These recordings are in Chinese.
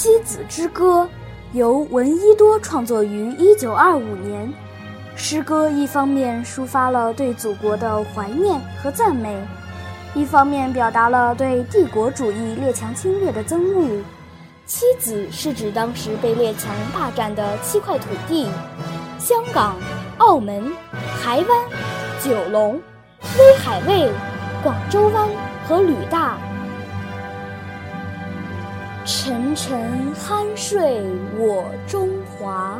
妻子之歌》由闻一多创作于一九二五年。诗歌一方面抒发了对祖国的怀念和赞美，一方面表达了对帝国主义列强侵略的憎恶。妻子是指当时被列强霸占的七块土地：香港、澳门、台湾、九龙、威海卫、广州湾和旅大。沉沉酣睡我中华，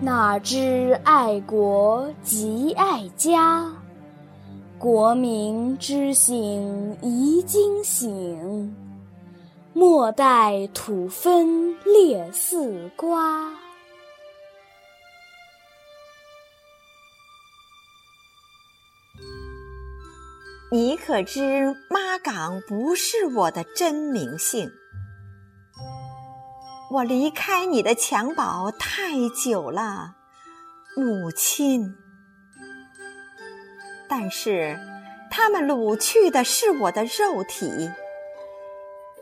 哪知爱国即爱家。国民之醒宜惊醒，莫待土分裂四瓜。你可知妈岗不是我的真名姓？我离开你的襁褓太久了，母亲。但是，他们掳去的是我的肉体，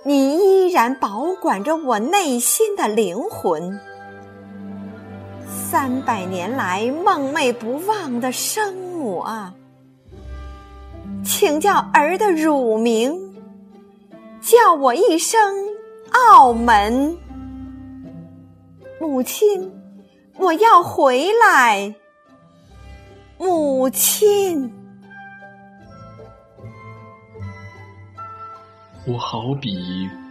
你依然保管着我内心的灵魂。三百年来梦寐不忘的生母啊，请叫儿的乳名，叫我一声澳门。母亲，我要回来。母亲，我好比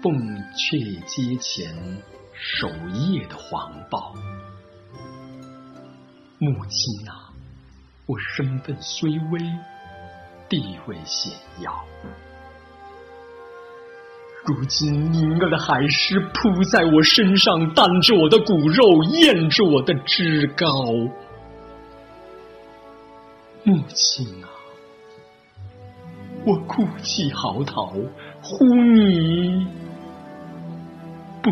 凤阙街前守夜的黄豹。母亲啊，我身份虽微，地位显要。如今凝恶的海狮扑在我身上，担着我的骨肉，咽着我的脂膏。母亲啊，我哭泣嚎啕，呼你不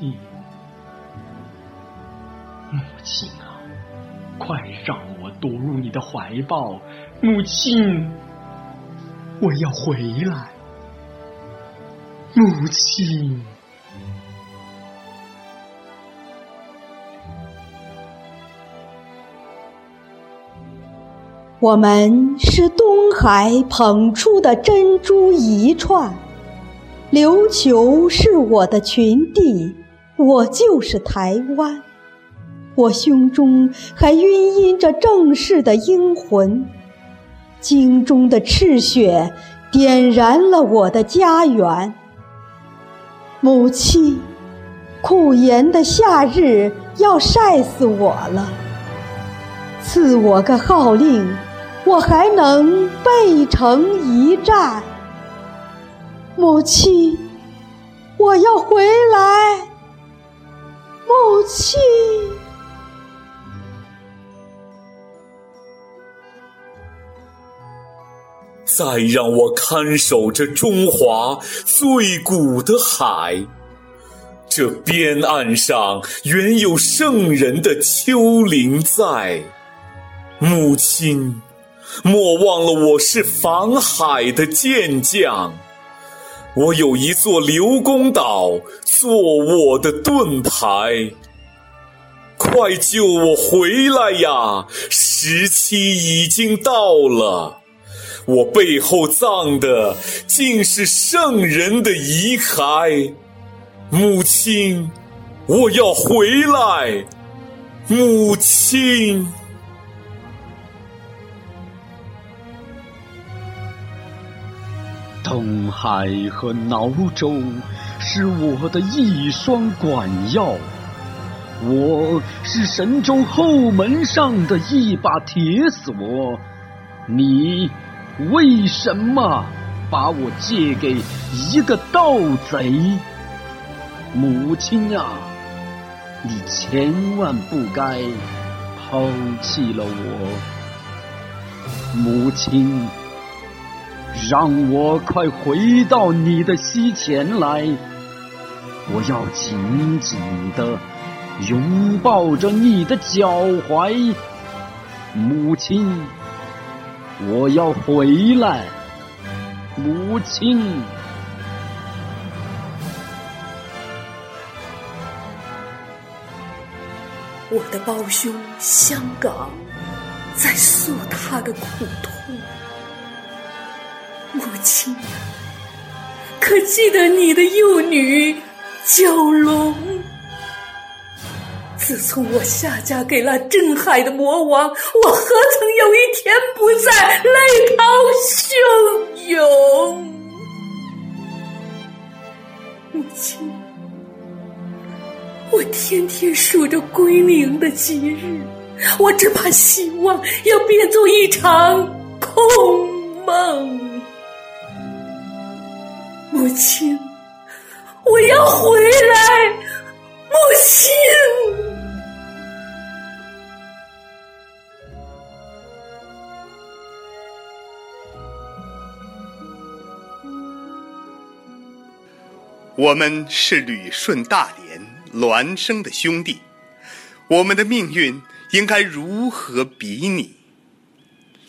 应。母亲啊，快让我躲入你的怀抱。母亲，我要回来。母亲，我们是东海捧出的珍珠一串，琉球是我的群地，我就是台湾。我胸中还晕吟着正式的英魂，京中的赤血点燃了我的家园。母亲，酷炎的夏日要晒死我了。赐我个号令，我还能背城一战。母亲，我要回来。母亲，再让我看守着中华最古的海，这边岸上原有圣人的丘陵在。母亲，莫忘了我是防海的健将，我有一座刘公岛做我的盾牌。快救我回来呀！时期已经到了。我背后葬的竟是圣人的遗骸，母亲，我要回来，母亲。东海和挠州是我的一双管钥，我是神州后门上的一把铁锁，你。为什么把我借给一个盗贼？母亲啊，你千万不该抛弃了我。母亲，让我快回到你的膝前来，我要紧紧的拥抱着你的脚踝，母亲。我要回来，母亲。我的胞兄香港在诉他的苦痛。母亲呀，可记得你的幼女蛟龙？自从我下嫁给了镇海的魔王，我何曾有一天不再泪涛汹涌？母亲，我天天数着归零的吉日，我只怕希望要变作一场空梦。母亲，我要回来，我们是旅顺大连孪生的兄弟，我们的命运应该如何比拟？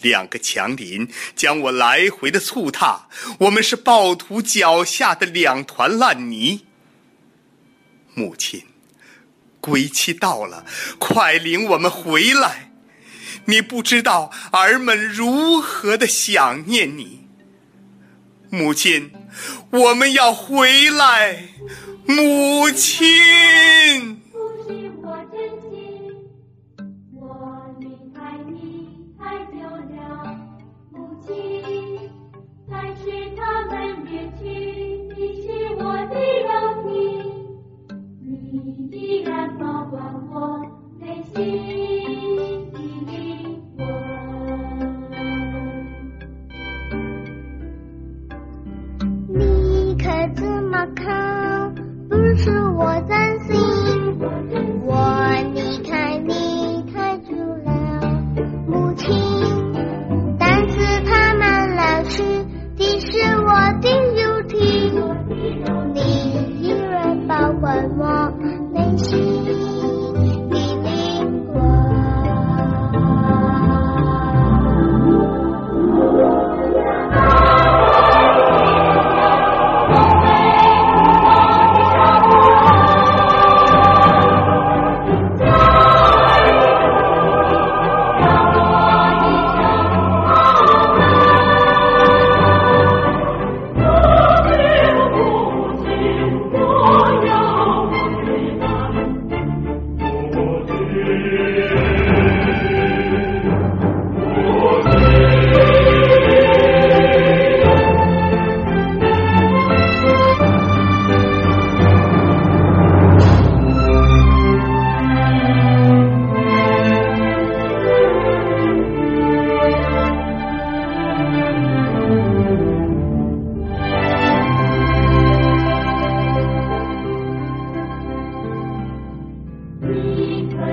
两个强邻将我来回的促踏，我们是暴徒脚下的两团烂泥。母亲，归期到了，快领我们回来！你不知道儿们如何的想念你。母亲，我们要回来，母亲，母亲，我真我离开你太久了，母亲，但是他们去，是我的肉体，你依然保管我内心。我在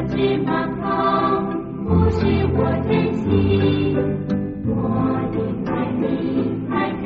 我只忙，不是我珍惜，我离开你太久。